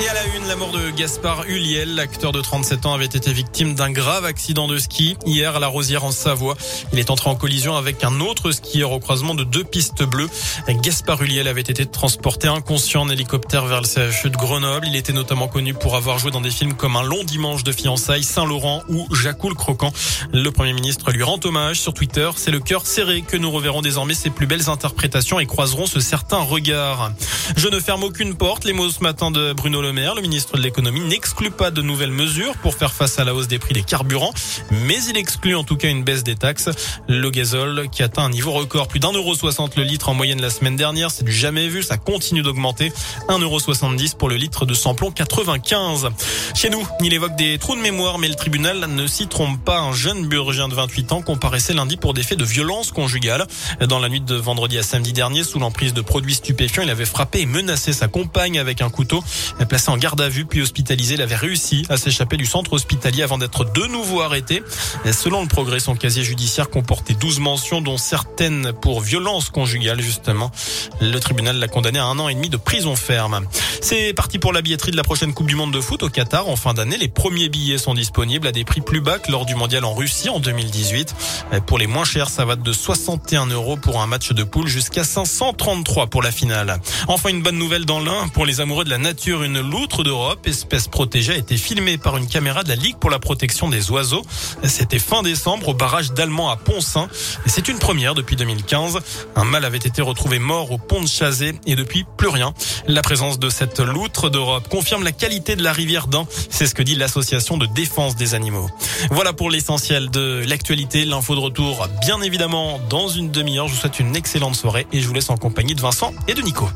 Et à la une, la mort de Gaspard Huliel, l'acteur de 37 ans, avait été victime d'un grave accident de ski hier à la Rosière en Savoie. Il est entré en collision avec un autre skieur au croisement de deux pistes bleues. Gaspard Huliel avait été transporté inconscient en hélicoptère vers le CHU de Grenoble. Il était notamment connu pour avoir joué dans des films comme Un long dimanche de fiançailles, Saint-Laurent ou Jacques le Croquant. Le Premier ministre lui rend hommage sur Twitter. C'est le cœur serré que nous reverrons désormais ses plus belles interprétations et croiserons ce certain regard. Je ne ferme aucune porte. Les mots ce matin de Bruno Le Maire, le ministre de l'économie, n'exclut pas de nouvelles mesures pour faire face à la hausse des prix des carburants, mais il exclut en tout cas une baisse des taxes. Le gazole qui atteint un niveau record, plus d'un euro soixante le litre en moyenne la semaine dernière, c'est du jamais vu, ça continue d'augmenter. Un euro soixante-dix pour le litre de samplon 95. Chez nous, il évoque des trous de mémoire, mais le tribunal ne s'y trompe pas. Un jeune burgien de 28 ans comparaissait lundi pour des faits de violence conjugale. Dans la nuit de vendredi à samedi dernier, sous l'emprise de produits stupéfiants, il avait frappé et menacé sa compagne avec un couteau. Placé en garde à vue puis hospitalisé, il avait réussi à s'échapper du centre hospitalier avant d'être de nouveau arrêté. Selon le progrès, son casier judiciaire comportait 12 mentions, dont certaines pour violence conjugale, justement. Le tribunal l'a condamné à un an et demi de prison ferme. C'est parti pour la billetterie de la prochaine Coupe du Monde de foot au Qatar. En fin d'année, les premiers billets sont disponibles à des prix plus bas que lors du mondial en Russie en 2018. Pour les moins chers, ça va de 61 euros pour un match de poule jusqu'à 533 pour la finale. Enfin, une bonne nouvelle dans l'un pour les amoureux de la nature. Une loutre d'Europe, espèce protégée, a été filmée par une caméra de la Ligue pour la protection des oiseaux. C'était fin décembre au barrage d'Allemand à Pont-Saint. C'est une première depuis 2015. Un mâle avait été retrouvé mort au pont de Chazé et depuis plus rien. La présence de cette loutre d'Europe confirme la qualité de la rivière d'Ain. C'est ce que dit l'association de défense des animaux. Voilà pour l'essentiel de l'actualité. L'info de retour, bien évidemment, dans une demi-heure. Je vous souhaite une excellente soirée et je vous laisse en compagnie de Vincent et de Nico.